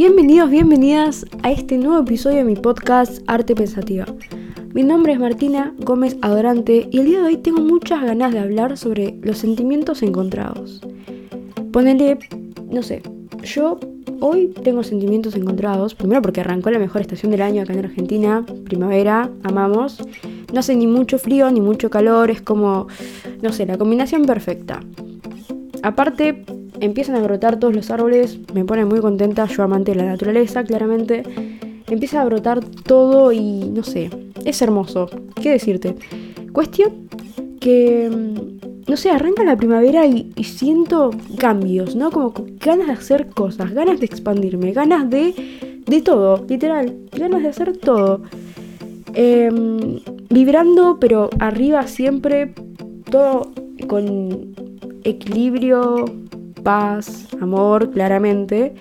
Bienvenidos, bienvenidas a este nuevo episodio de mi podcast Arte Pensativa. Mi nombre es Martina Gómez Adorante y el día de hoy tengo muchas ganas de hablar sobre los sentimientos encontrados. Ponele, no sé, yo hoy tengo sentimientos encontrados, primero porque arrancó la mejor estación del año acá en Argentina, primavera, amamos. No hace ni mucho frío ni mucho calor, es como, no sé, la combinación perfecta. Aparte, empiezan a brotar todos los árboles, me pone muy contenta, yo amante de la naturaleza, claramente. Empieza a brotar todo y no sé, es hermoso. ¿Qué decirte? Cuestión que, mm, no sé, arranca la primavera y, siento cambios, ¿no? Como ganas de hacer cosas, ganas de expandirme, ganas de, de todo, literal, ganas de hacer todo. Em, vibrando, pero arriba siempre, todo con equilibrio, paz, amor, claramente.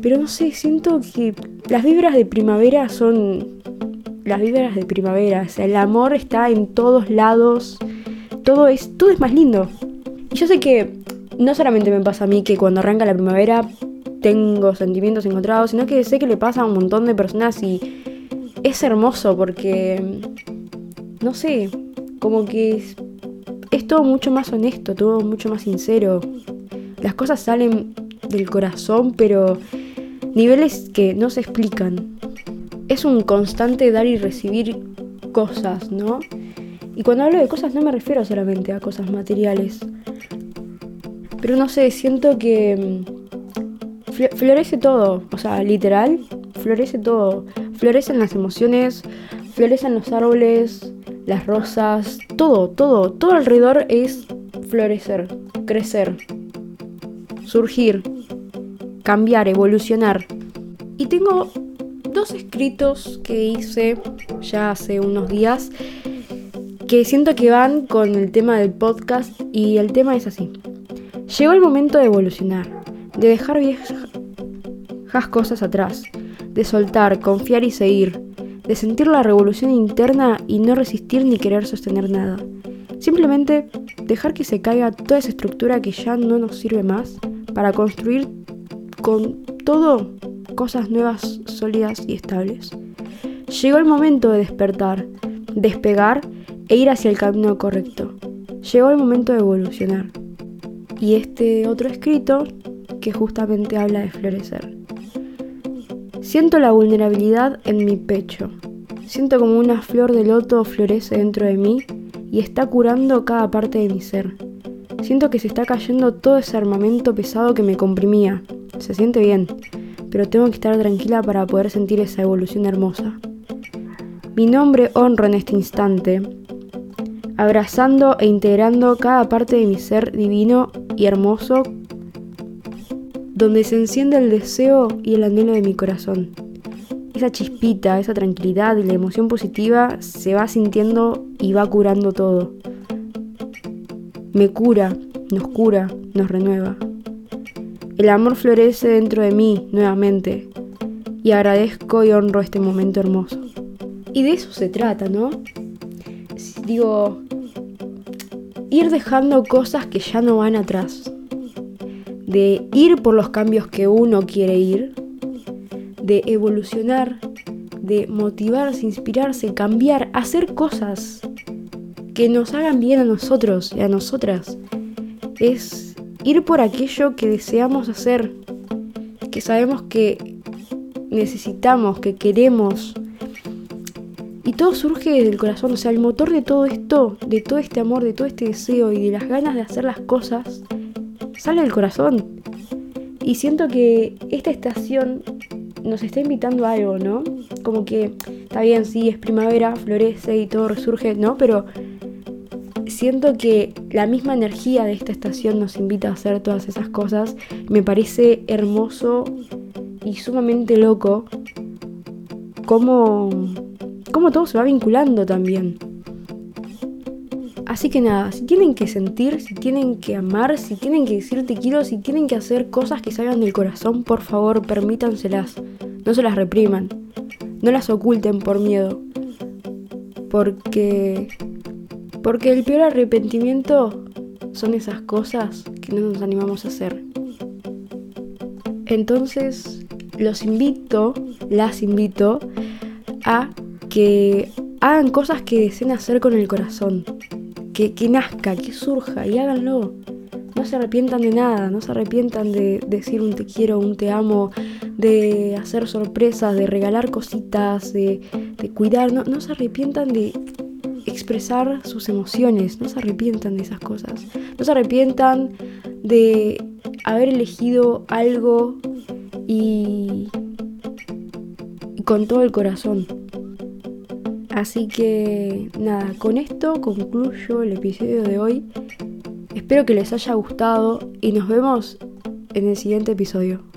Pero no sé, siento que las vibras de primavera son las vibras de primavera. O sea, el amor está en todos lados. Todo es, todo es más lindo. Y yo sé que no solamente me pasa a mí que cuando arranca la primavera tengo sentimientos encontrados, sino que sé que le pasa a un montón de personas y es hermoso porque, no sé, como que es, es todo mucho más honesto, todo mucho más sincero. Las cosas salen del corazón, pero niveles que no se explican. Es un constante dar y recibir cosas, ¿no? Y cuando hablo de cosas no me refiero solamente a cosas materiales. Pero no sé, siento que mm, florece todo, o sea, literal, florece todo. Florecen las emociones, florecen los árboles, las rosas, todo, todo, todo alrededor es florecer, crecer surgir, cambiar, evolucionar. Y tengo dos escritos que hice ya hace unos días que siento que van con el tema del podcast y el tema es así. Llegó el momento de evolucionar, de dejar viejas cosas atrás, de soltar, confiar y seguir, de sentir la revolución interna y no resistir ni querer sostener nada. Simplemente dejar que se caiga toda esa estructura que ya no nos sirve más para construir con todo cosas nuevas, sólidas y estables. Llegó el momento de despertar, despegar e ir hacia el camino correcto. Llegó el momento de evolucionar. Y este otro escrito que justamente habla de florecer. Siento la vulnerabilidad en mi pecho. Siento como una flor de loto florece dentro de mí y está curando cada parte de mi ser. Siento que se está cayendo todo ese armamento pesado que me comprimía. Se siente bien, pero tengo que estar tranquila para poder sentir esa evolución hermosa. Mi nombre honro en este instante, abrazando e integrando cada parte de mi ser divino y hermoso, donde se enciende el deseo y el anhelo de mi corazón. Esa chispita, esa tranquilidad y la emoción positiva se va sintiendo y va curando todo me cura, nos cura, nos renueva. El amor florece dentro de mí nuevamente y agradezco y honro este momento hermoso. Y de eso se trata, ¿no? Digo, ir dejando cosas que ya no van atrás. De ir por los cambios que uno quiere ir. De evolucionar. De motivarse, inspirarse, cambiar, hacer cosas que nos hagan bien a nosotros y a nosotras. Es ir por aquello que deseamos hacer, que sabemos que necesitamos, que queremos. Y todo surge del corazón, o sea, el motor de todo esto, de todo este amor, de todo este deseo y de las ganas de hacer las cosas, sale del corazón. Y siento que esta estación nos está invitando a algo, ¿no? Como que está bien, sí, es primavera, florece y todo resurge, ¿no? Pero siento que la misma energía de esta estación nos invita a hacer todas esas cosas. Me parece hermoso y sumamente loco cómo, cómo todo se va vinculando también. Así que nada, si tienen que sentir, si tienen que amar, si tienen que decir te quiero, si tienen que hacer cosas que salgan del corazón, por favor, permítanselas. No se las repriman. No las oculten por miedo. Porque porque el peor arrepentimiento son esas cosas que no nos animamos a hacer. Entonces, los invito, las invito a que hagan cosas que deseen hacer con el corazón. Que, nazca, que surja y háganlo. No se arrepientan de nada, no se arrepientan de decir un te quiero, un te amo, de hacer sorpresas, de regalar cositas, de, cuidar. No se arrepientan de expresar sus emociones, no se arrepientan de esas cosas. No se arrepientan de haber elegido algo y, con todo el corazón. Así que nada, con esto concluyo el episodio de hoy. Espero que les haya gustado y nos vemos en el siguiente episodio.